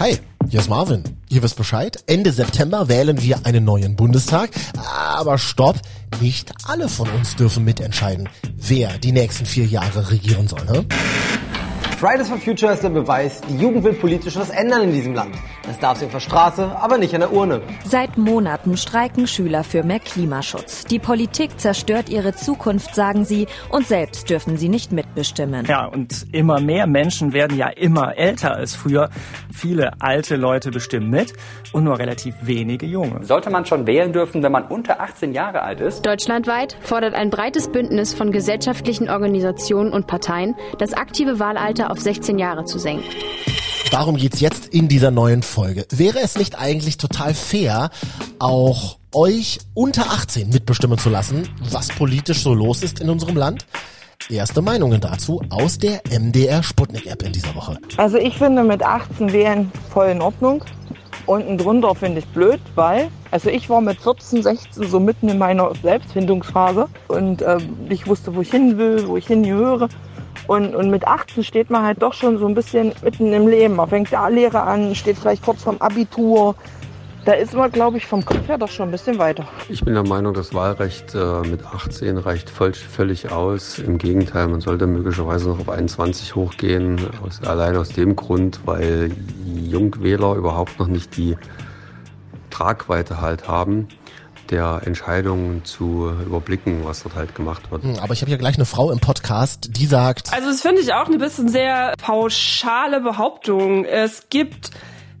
Hi, hier ist Marvin. Ihr wisst Bescheid. Ende September wählen wir einen neuen Bundestag. Aber stopp, nicht alle von uns dürfen mitentscheiden, wer die nächsten vier Jahre regieren soll. Ne? Fridays for Future ist der Beweis, die Jugend will politisch was ändern in diesem Land. Das darf sie auf der Straße, aber nicht an der Urne. Seit Monaten streiken Schüler für mehr Klimaschutz. Die Politik zerstört ihre Zukunft, sagen sie, und selbst dürfen sie nicht mitbestimmen. Ja, und immer mehr Menschen werden ja immer älter als früher. Viele alte Leute bestimmen mit und nur relativ wenige junge. Sollte man schon wählen dürfen, wenn man unter 18 Jahre alt ist? Deutschlandweit fordert ein breites Bündnis von gesellschaftlichen Organisationen und Parteien, das aktive Wahlalter auf 16 Jahre zu senken. Darum geht's jetzt in dieser neuen Folge. Wäre es nicht eigentlich total fair, auch euch unter 18 mitbestimmen zu lassen, was politisch so los ist in unserem Land? Erste Meinungen dazu aus der MDR Sputnik App in dieser Woche. Also ich finde mit 18 wählen voll in Ordnung. Unten drunter finde ich blöd, weil, also ich war mit 14, 16 so mitten in meiner Selbstfindungsphase und äh, ich wusste, wo ich hin will, wo ich hingehöre. Und, und mit 18 steht man halt doch schon so ein bisschen mitten im Leben. Man fängt da Lehre an, steht vielleicht kurz vorm Abitur. Da ist man, glaube ich, vom Kopf her doch schon ein bisschen weiter. Ich bin der Meinung, das Wahlrecht äh, mit 18 reicht voll, völlig aus. Im Gegenteil, man sollte möglicherweise noch auf 21 hochgehen. Aus, allein aus dem Grund, weil Jungwähler überhaupt noch nicht die Tragweite halt haben der Entscheidungen zu überblicken, was dort halt gemacht wird. Hm, aber ich habe hier gleich eine Frau im Podcast, die sagt. Also das finde ich auch eine bisschen sehr pauschale Behauptung. Es gibt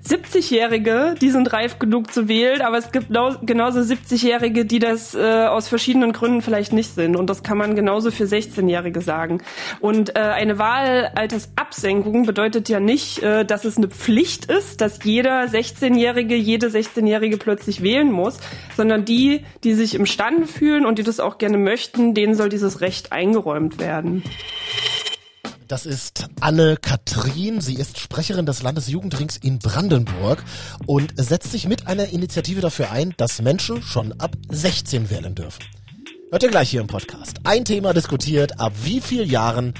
70-Jährige, die sind reif genug zu wählen, aber es gibt genauso 70-Jährige, die das äh, aus verschiedenen Gründen vielleicht nicht sind. Und das kann man genauso für 16-Jährige sagen. Und äh, eine Wahlaltersabsenkung bedeutet ja nicht, äh, dass es eine Pflicht ist, dass jeder 16-Jährige, jede 16-Jährige plötzlich wählen muss, sondern die, die sich imstande fühlen und die das auch gerne möchten, denen soll dieses Recht eingeräumt werden. Das ist Anne-Kathrin. Sie ist Sprecherin des Landesjugendrings in Brandenburg und setzt sich mit einer Initiative dafür ein, dass Menschen schon ab 16 wählen dürfen. Hört ihr gleich hier im Podcast. Ein Thema diskutiert, ab wie vielen Jahren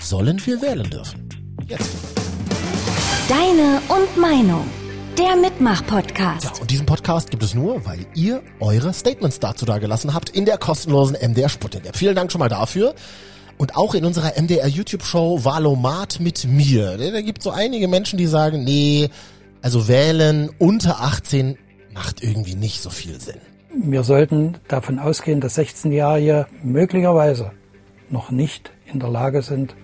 sollen wir wählen dürfen? Jetzt. Deine und Meinung. Der Mitmach-Podcast. Ja, und diesen Podcast gibt es nur, weil ihr eure Statements dazu dagelassen habt in der kostenlosen MDR Sputnik App. Vielen Dank schon mal dafür. Und auch in unserer MDR YouTube-Show Valomat mit mir. Da gibt so einige Menschen, die sagen, nee, also wählen unter 18 macht irgendwie nicht so viel Sinn. Wir sollten davon ausgehen, dass 16-Jährige möglicherweise noch nicht in der Lage sind,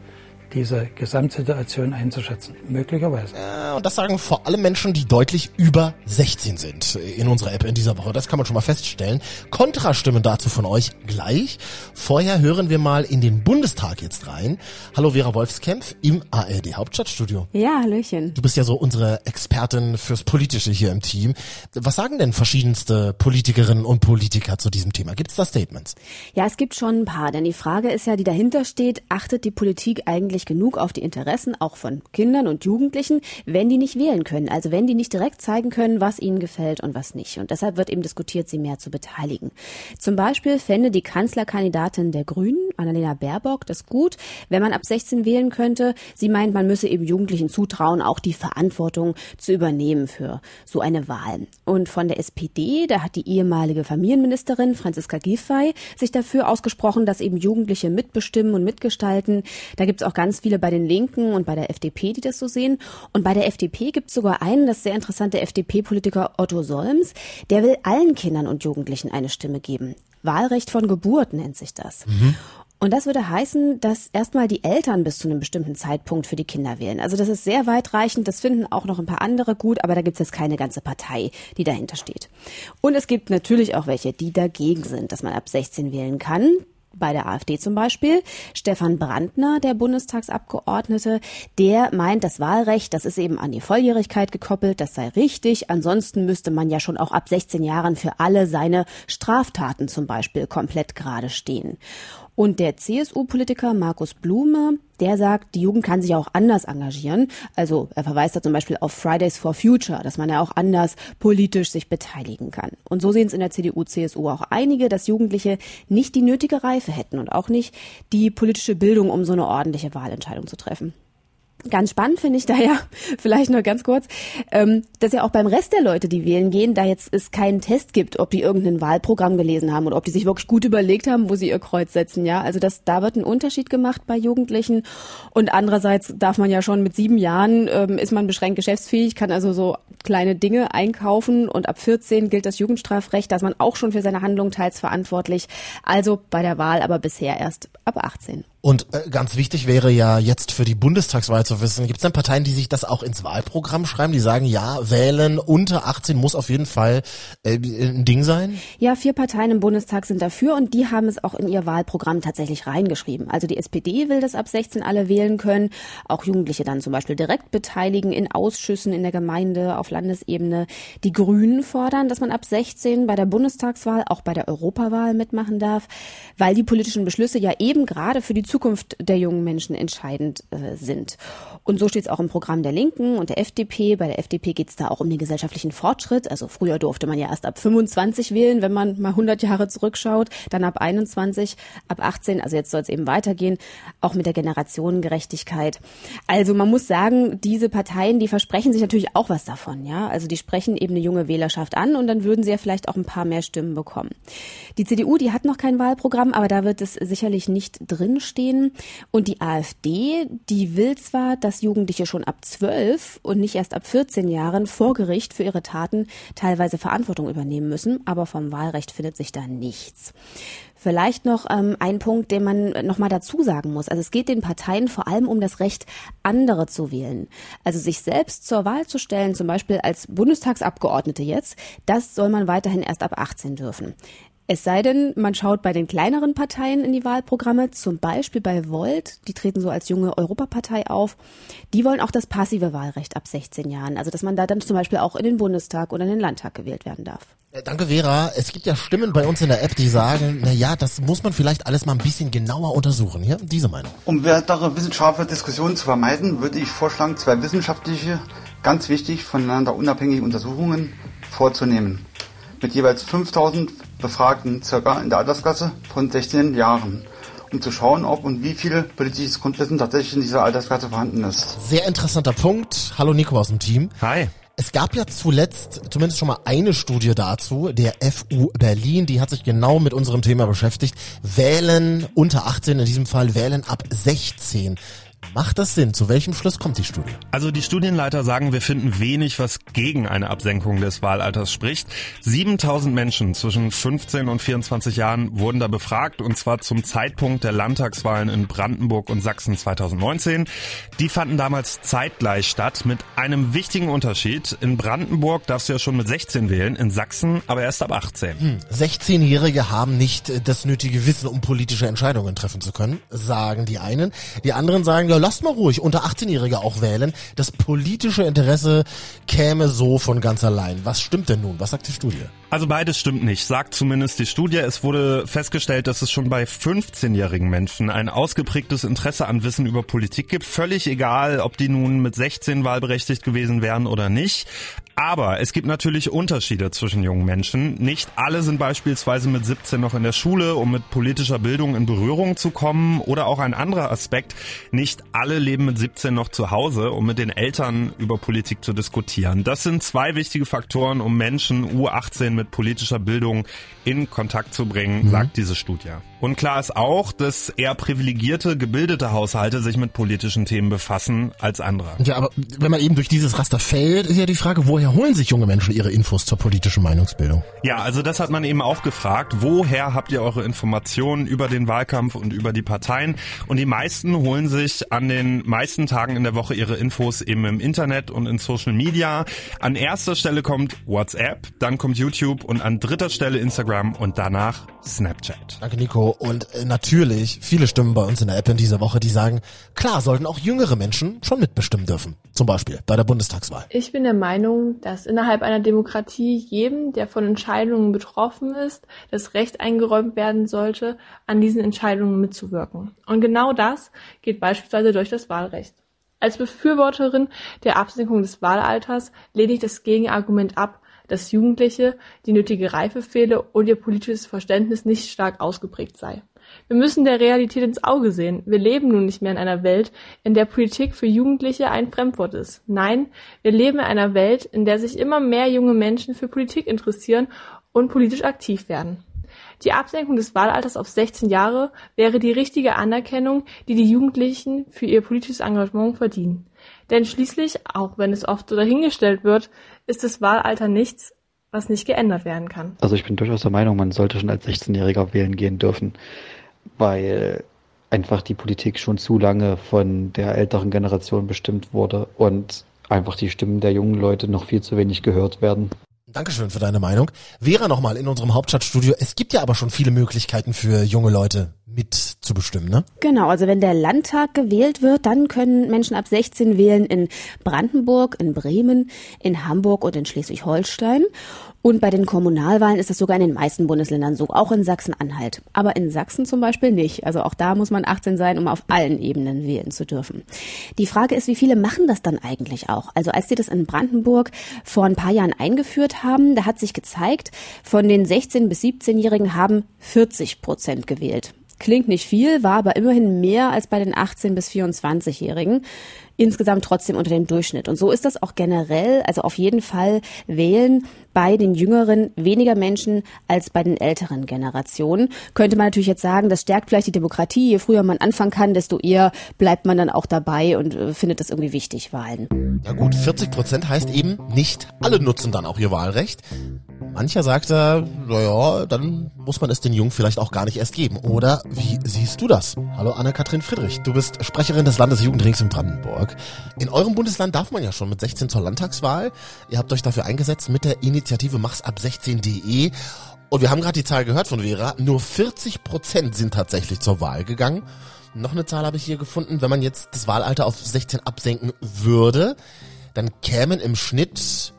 diese Gesamtsituation einzuschätzen. Möglicherweise. Ja, und das sagen vor allem Menschen, die deutlich über 16 sind in unserer App in dieser Woche. Das kann man schon mal feststellen. Kontrastimmen dazu von euch gleich. Vorher hören wir mal in den Bundestag jetzt rein. Hallo Vera Wolfskämpf im ARD Hauptstadtstudio. Ja, Hallöchen. Du bist ja so unsere Expertin fürs Politische hier im Team. Was sagen denn verschiedenste Politikerinnen und Politiker zu diesem Thema? Gibt es da Statements? Ja, es gibt schon ein paar, denn die Frage ist ja, die dahinter steht, achtet die Politik eigentlich nicht genug auf die Interessen auch von Kindern und Jugendlichen, wenn die nicht wählen können. Also wenn die nicht direkt zeigen können, was ihnen gefällt und was nicht. Und deshalb wird eben diskutiert, sie mehr zu beteiligen. Zum Beispiel fände die Kanzlerkandidatin der Grünen, Annalena Baerbock, das gut, wenn man ab 16 wählen könnte. Sie meint, man müsse eben Jugendlichen zutrauen, auch die Verantwortung zu übernehmen für so eine Wahl. Und von der SPD, da hat die ehemalige Familienministerin Franziska Giffey sich dafür ausgesprochen, dass eben Jugendliche mitbestimmen und mitgestalten. Da gibt es auch ganz ganz viele bei den Linken und bei der FDP, die das so sehen. Und bei der FDP gibt es sogar einen, das sehr interessante FDP-Politiker Otto Solms, der will allen Kindern und Jugendlichen eine Stimme geben. Wahlrecht von Geburt nennt sich das. Mhm. Und das würde heißen, dass erstmal die Eltern bis zu einem bestimmten Zeitpunkt für die Kinder wählen. Also das ist sehr weitreichend, das finden auch noch ein paar andere gut, aber da gibt es jetzt keine ganze Partei, die dahinter steht. Und es gibt natürlich auch welche, die dagegen sind, dass man ab 16 wählen kann bei der AfD zum Beispiel. Stefan Brandner, der Bundestagsabgeordnete, der meint, das Wahlrecht, das ist eben an die Volljährigkeit gekoppelt, das sei richtig. Ansonsten müsste man ja schon auch ab 16 Jahren für alle seine Straftaten zum Beispiel komplett gerade stehen. Und der CSU-Politiker Markus Blume, der sagt, die Jugend kann sich auch anders engagieren. Also er verweist da zum Beispiel auf Fridays for Future, dass man ja auch anders politisch sich beteiligen kann. Und so sehen es in der CDU, CSU auch einige, dass Jugendliche nicht die nötige Reife hätten und auch nicht die politische Bildung, um so eine ordentliche Wahlentscheidung zu treffen. Ganz spannend finde ich daher, vielleicht nur ganz kurz, ähm, dass ja auch beim Rest der Leute, die wählen gehen, da jetzt es keinen Test gibt, ob die irgendein Wahlprogramm gelesen haben oder ob die sich wirklich gut überlegt haben, wo sie ihr Kreuz setzen. Ja, also das, da wird ein Unterschied gemacht bei Jugendlichen. Und andererseits darf man ja schon mit sieben Jahren ähm, ist man beschränkt geschäftsfähig, kann also so kleine Dinge einkaufen und ab 14 gilt das Jugendstrafrecht, da ist man auch schon für seine Handlung teils verantwortlich. Also bei der Wahl aber bisher erst ab 18. Und äh, ganz wichtig wäre ja jetzt für die Bundestagswahl zu wissen, gibt es denn Parteien, die sich das auch ins Wahlprogramm schreiben, die sagen, ja, wählen unter 18 muss auf jeden Fall äh, ein Ding sein? Ja, vier Parteien im Bundestag sind dafür und die haben es auch in ihr Wahlprogramm tatsächlich reingeschrieben. Also die SPD will, dass ab 16 alle wählen können, auch Jugendliche dann zum Beispiel direkt beteiligen in Ausschüssen in der Gemeinde auf Landesebene. Die Grünen fordern, dass man ab 16 bei der Bundestagswahl, auch bei der Europawahl mitmachen darf, weil die politischen Beschlüsse ja eben gerade für die Zukunft der jungen Menschen entscheidend äh, sind. Und so steht es auch im Programm der Linken und der FDP. Bei der FDP geht es da auch um den gesellschaftlichen Fortschritt. Also früher durfte man ja erst ab 25 wählen, wenn man mal 100 Jahre zurückschaut, dann ab 21, ab 18. Also jetzt soll es eben weitergehen, auch mit der Generationengerechtigkeit. Also man muss sagen, diese Parteien, die versprechen sich natürlich auch was davon. Ja, also die sprechen eben eine junge Wählerschaft an und dann würden sie ja vielleicht auch ein paar mehr Stimmen bekommen. Die CDU, die hat noch kein Wahlprogramm, aber da wird es sicherlich nicht drinstehen stehen. Und die AfD, die will zwar, dass Jugendliche schon ab 12 und nicht erst ab 14 Jahren vor Gericht für ihre Taten teilweise Verantwortung übernehmen müssen, aber vom Wahlrecht findet sich da nichts. Vielleicht noch ähm, ein Punkt, den man noch mal dazu sagen muss. Also es geht den Parteien vor allem um das Recht, andere zu wählen. Also sich selbst zur Wahl zu stellen, zum Beispiel als Bundestagsabgeordnete jetzt, das soll man weiterhin erst ab 18 dürfen. Es sei denn, man schaut bei den kleineren Parteien in die Wahlprogramme, zum Beispiel bei Volt, die treten so als junge Europapartei auf. Die wollen auch das passive Wahlrecht ab 16 Jahren, also dass man da dann zum Beispiel auch in den Bundestag oder in den Landtag gewählt werden darf. Äh, danke, Vera. Es gibt ja Stimmen bei uns in der App, die sagen, na ja, das muss man vielleicht alles mal ein bisschen genauer untersuchen. Hier, diese Meinung. Um weitere wissenschaftliche Diskussionen zu vermeiden, würde ich vorschlagen, zwei wissenschaftliche, ganz wichtig voneinander unabhängige Untersuchungen vorzunehmen mit jeweils 5000 Befragten circa in der Altersklasse von 16 Jahren, um zu schauen, ob und wie viel politisches Grundwissen tatsächlich in dieser Altersklasse vorhanden ist. Sehr interessanter Punkt. Hallo Nico aus dem Team. Hi. Es gab ja zuletzt zumindest schon mal eine Studie dazu, der FU Berlin, die hat sich genau mit unserem Thema beschäftigt. Wählen unter 18, in diesem Fall wählen ab 16. Macht das Sinn? Zu welchem Schluss kommt die Studie? Also die Studienleiter sagen, wir finden wenig, was gegen eine Absenkung des Wahlalters spricht. 7000 Menschen zwischen 15 und 24 Jahren wurden da befragt und zwar zum Zeitpunkt der Landtagswahlen in Brandenburg und Sachsen 2019. Die fanden damals zeitgleich statt mit einem wichtigen Unterschied. In Brandenburg darfst du ja schon mit 16 wählen, in Sachsen aber erst ab 18. Hm. 16-Jährige haben nicht das nötige Wissen, um politische Entscheidungen treffen zu können, sagen die einen. Die anderen sagen, ja, lasst mal ruhig unter 18-Jährige auch wählen. Das politische Interesse käme so von ganz allein. Was stimmt denn nun? Was sagt die Studie? Also beides stimmt nicht, sagt zumindest die Studie. Es wurde festgestellt, dass es schon bei 15-jährigen Menschen ein ausgeprägtes Interesse an Wissen über Politik gibt. Völlig egal, ob die nun mit 16 wahlberechtigt gewesen wären oder nicht. Aber es gibt natürlich Unterschiede zwischen jungen Menschen. Nicht alle sind beispielsweise mit 17 noch in der Schule, um mit politischer Bildung in Berührung zu kommen. Oder auch ein anderer Aspekt, nicht alle leben mit 17 noch zu Hause, um mit den Eltern über Politik zu diskutieren. Das sind zwei wichtige Faktoren, um Menschen U18 mit politischer Bildung in Kontakt zu bringen, mhm. sagt diese Studie. Und klar ist auch, dass eher privilegierte, gebildete Haushalte sich mit politischen Themen befassen als andere. Ja, aber wenn man eben durch dieses Raster fällt, ist ja die Frage, woher holen sich junge Menschen ihre Infos zur politischen Meinungsbildung? Ja, also das hat man eben auch gefragt. Woher habt ihr eure Informationen über den Wahlkampf und über die Parteien? Und die meisten holen sich an den meisten Tagen in der Woche ihre Infos eben im Internet und in Social Media. An erster Stelle kommt WhatsApp, dann kommt YouTube und an dritter Stelle Instagram und danach Snapchat. Danke, Nico. Und äh, natürlich viele Stimmen bei uns in der App in dieser Woche, die sagen, klar sollten auch jüngere Menschen schon mitbestimmen dürfen. Zum Beispiel bei der Bundestagswahl. Ich bin der Meinung, dass innerhalb einer Demokratie jedem, der von Entscheidungen betroffen ist, das Recht eingeräumt werden sollte, an diesen Entscheidungen mitzuwirken. Und genau das geht beispielsweise durch das Wahlrecht. Als Befürworterin der Absenkung des Wahlalters lehne ich das Gegenargument ab, dass Jugendliche die nötige Reife fehle und ihr politisches Verständnis nicht stark ausgeprägt sei. Wir müssen der Realität ins Auge sehen. Wir leben nun nicht mehr in einer Welt, in der Politik für Jugendliche ein Fremdwort ist. Nein, wir leben in einer Welt, in der sich immer mehr junge Menschen für Politik interessieren und politisch aktiv werden. Die Absenkung des Wahlalters auf 16 Jahre wäre die richtige Anerkennung, die die Jugendlichen für ihr politisches Engagement verdienen. Denn schließlich, auch wenn es oft so dahingestellt wird, ist das Wahlalter nichts, was nicht geändert werden kann. Also ich bin durchaus der Meinung, man sollte schon als 16-Jähriger wählen gehen dürfen weil einfach die Politik schon zu lange von der älteren Generation bestimmt wurde und einfach die Stimmen der jungen Leute noch viel zu wenig gehört werden. Dankeschön für deine Meinung. Vera nochmal in unserem Hauptstadtstudio. Es gibt ja aber schon viele Möglichkeiten für junge Leute mitzubestimmen, ne? Genau, also wenn der Landtag gewählt wird, dann können Menschen ab 16 wählen in Brandenburg, in Bremen, in Hamburg und in Schleswig-Holstein. Und bei den Kommunalwahlen ist das sogar in den meisten Bundesländern so, auch in Sachsen-Anhalt. Aber in Sachsen zum Beispiel nicht. Also auch da muss man 18 sein, um auf allen Ebenen wählen zu dürfen. Die Frage ist, wie viele machen das dann eigentlich auch? Also als sie das in Brandenburg vor ein paar Jahren eingeführt haben, da hat sich gezeigt, von den 16- bis 17-Jährigen haben 40 Prozent gewählt. Klingt nicht viel, war aber immerhin mehr als bei den 18- bis 24-Jährigen insgesamt trotzdem unter dem Durchschnitt. Und so ist das auch generell, also auf jeden Fall wählen bei den jüngeren weniger Menschen als bei den älteren Generationen. Könnte man natürlich jetzt sagen, das stärkt vielleicht die Demokratie. Je früher man anfangen kann, desto eher bleibt man dann auch dabei und äh, findet das irgendwie wichtig, Wahlen. Ja gut, 40 Prozent heißt eben, nicht alle nutzen dann auch ihr Wahlrecht. Mancher sagt da, naja, dann muss man es den Jungen vielleicht auch gar nicht erst geben. Oder wie siehst du das? Hallo Anne-Kathrin Friedrich, du bist Sprecherin des Landesjugendrings in Brandenburg. In eurem Bundesland darf man ja schon mit 16 zur Landtagswahl. Ihr habt euch dafür eingesetzt mit der Initiative Mach's ab 16.de. Und wir haben gerade die Zahl gehört von Vera, nur 40 Prozent sind tatsächlich zur Wahl gegangen. Noch eine Zahl habe ich hier gefunden, wenn man jetzt das Wahlalter auf 16 absenken würde, dann kämen im Schnitt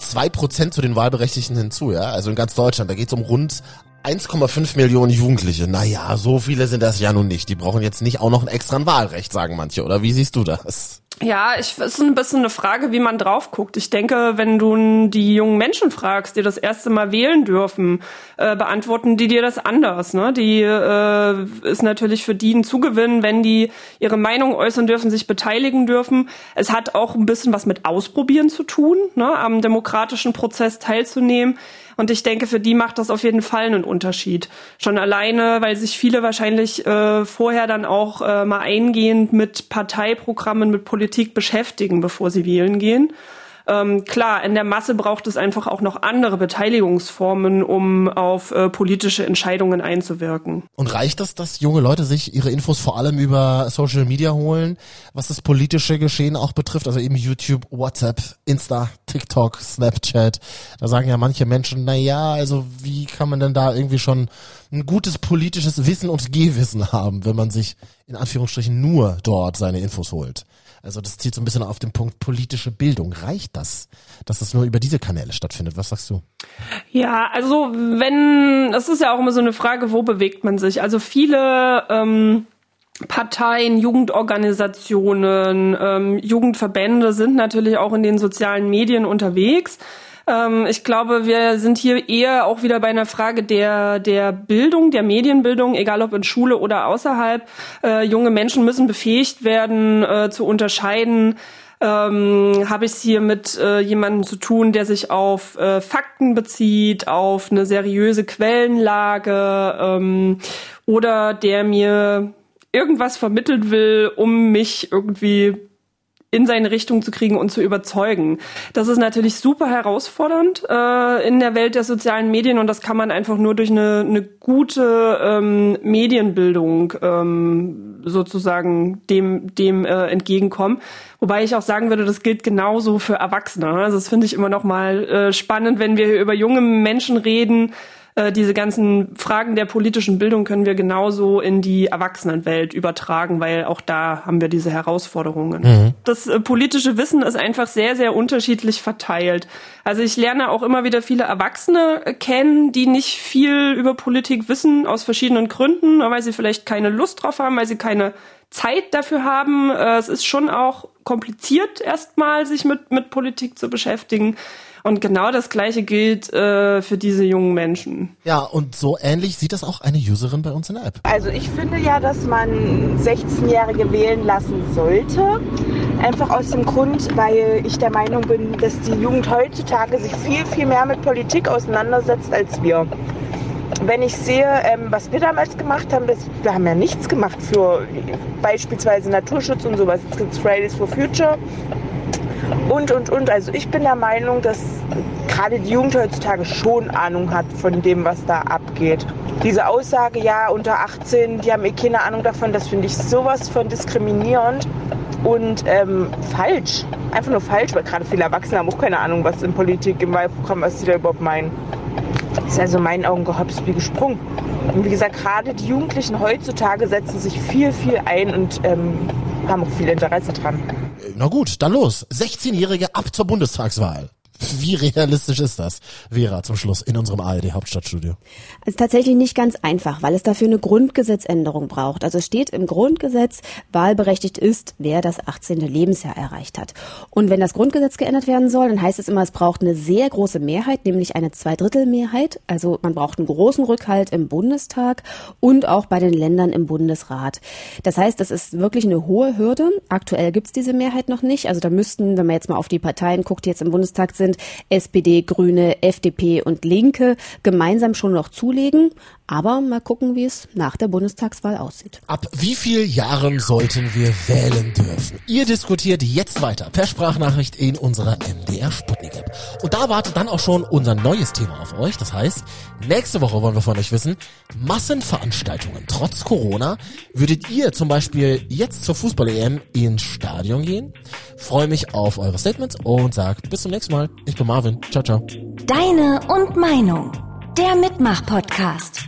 zwei Prozent zu den Wahlberechtigten hinzu, ja. Also in ganz Deutschland, da geht es um rund 1,5 Millionen Jugendliche. Naja, so viele sind das ja nun nicht. Die brauchen jetzt nicht auch noch ein extra Wahlrecht, sagen manche. Oder wie siehst du das? Ja, ich, es ist ein bisschen eine Frage, wie man drauf guckt. Ich denke, wenn du die jungen Menschen fragst, die das erste Mal wählen dürfen, äh, beantworten die dir das anders. Ne? Die äh, ist natürlich für die ein Zugewinn, wenn die ihre Meinung äußern dürfen, sich beteiligen dürfen. Es hat auch ein bisschen was mit Ausprobieren zu tun, ne? am demokratischen Prozess teilzunehmen. Und ich denke, für die macht das auf jeden Fall einen Unterschied. Schon alleine, weil sich viele wahrscheinlich äh, vorher dann auch äh, mal eingehend mit Parteiprogrammen, mit Politik beschäftigen, bevor sie wählen gehen. Ähm, klar, in der Masse braucht es einfach auch noch andere Beteiligungsformen, um auf äh, politische Entscheidungen einzuwirken. Und reicht das, dass junge Leute sich ihre Infos vor allem über Social Media holen, was das politische Geschehen auch betrifft? Also eben YouTube, WhatsApp, Insta, TikTok, Snapchat. Da sagen ja manche Menschen, na ja, also wie kann man denn da irgendwie schon ein gutes politisches Wissen und Gehwissen haben, wenn man sich in Anführungsstrichen nur dort seine Infos holt? Also das zielt so ein bisschen auf den Punkt politische Bildung. Reicht das, dass das nur über diese Kanäle stattfindet? Was sagst du? Ja, also wenn, das ist ja auch immer so eine Frage, wo bewegt man sich? Also viele ähm, Parteien, Jugendorganisationen, ähm, Jugendverbände sind natürlich auch in den sozialen Medien unterwegs. Ähm, ich glaube, wir sind hier eher auch wieder bei einer Frage der, der Bildung, der Medienbildung, egal ob in Schule oder außerhalb. Äh, junge Menschen müssen befähigt werden, äh, zu unterscheiden, ähm, habe ich es hier mit äh, jemandem zu tun, der sich auf äh, Fakten bezieht, auf eine seriöse Quellenlage ähm, oder der mir irgendwas vermittelt will, um mich irgendwie in seine Richtung zu kriegen und zu überzeugen. Das ist natürlich super herausfordernd äh, in der Welt der sozialen Medien und das kann man einfach nur durch eine, eine gute ähm, Medienbildung ähm, sozusagen dem, dem äh, entgegenkommen. Wobei ich auch sagen würde, das gilt genauso für Erwachsene. Also das finde ich immer noch mal äh, spannend, wenn wir über junge Menschen reden, äh, diese ganzen Fragen der politischen Bildung können wir genauso in die Erwachsenenwelt übertragen, weil auch da haben wir diese Herausforderungen. Mhm. Das äh, politische Wissen ist einfach sehr, sehr unterschiedlich verteilt. Also ich lerne auch immer wieder viele Erwachsene kennen, die nicht viel über Politik wissen, aus verschiedenen Gründen, weil sie vielleicht keine Lust drauf haben, weil sie keine Zeit dafür haben. Äh, es ist schon auch kompliziert erstmal, sich mit, mit Politik zu beschäftigen. Und genau das Gleiche gilt äh, für diese jungen Menschen. Ja, und so ähnlich sieht das auch eine Userin bei uns in der App. Also ich finde ja, dass man 16-Jährige wählen lassen sollte. Einfach aus dem Grund, weil ich der Meinung bin, dass die Jugend heutzutage sich viel, viel mehr mit Politik auseinandersetzt als wir. Wenn ich sehe, ähm, was wir damals gemacht haben, das, wir haben ja nichts gemacht für beispielsweise Naturschutz und sowas. Es gibt Fridays for Future und, und, und. Also ich bin der Meinung, dass gerade die Jugend heutzutage schon Ahnung hat von dem, was da abgeht. Diese Aussage, ja, unter 18, die haben eh keine Ahnung davon, das finde ich sowas von diskriminierend und ähm, falsch. Einfach nur falsch, weil gerade viele Erwachsene haben auch keine Ahnung, was in Politik, im Wahlprogramm, was sie da überhaupt meinen. Das ist also in meinen Augen gehops wie gesprungen. Und wie gesagt, gerade die Jugendlichen heutzutage setzen sich viel, viel ein und ähm, haben viel Interesse dran. Na gut, dann los. 16-Jährige ab zur Bundestagswahl. Wie realistisch ist das, Vera, zum Schluss in unserem ARD Hauptstadtstudio? Es ist tatsächlich nicht ganz einfach, weil es dafür eine Grundgesetzänderung braucht. Also es steht im Grundgesetz, wahlberechtigt ist, wer das 18. Lebensjahr erreicht hat. Und wenn das Grundgesetz geändert werden soll, dann heißt es immer, es braucht eine sehr große Mehrheit, nämlich eine Zweidrittelmehrheit. Also man braucht einen großen Rückhalt im Bundestag und auch bei den Ländern im Bundesrat. Das heißt, das ist wirklich eine hohe Hürde. Aktuell gibt es diese Mehrheit noch nicht. Also da müssten, wenn man jetzt mal auf die Parteien guckt, die jetzt im Bundestag sind, SPD, Grüne, FDP und Linke gemeinsam schon noch zulegen. Aber mal gucken, wie es nach der Bundestagswahl aussieht. Ab wie viel Jahren sollten wir wählen dürfen? Ihr diskutiert jetzt weiter per Sprachnachricht in unserer MDR Sputnik App. Und da wartet dann auch schon unser neues Thema auf euch. Das heißt, nächste Woche wollen wir von euch wissen, Massenveranstaltungen trotz Corona. Würdet ihr zum Beispiel jetzt zur Fußball-EM ins Stadion gehen? Freue mich auf eure Statements und sag bis zum nächsten Mal. Ich bin Marvin. Ciao, ciao. Deine und Meinung. Der Mitmach-Podcast.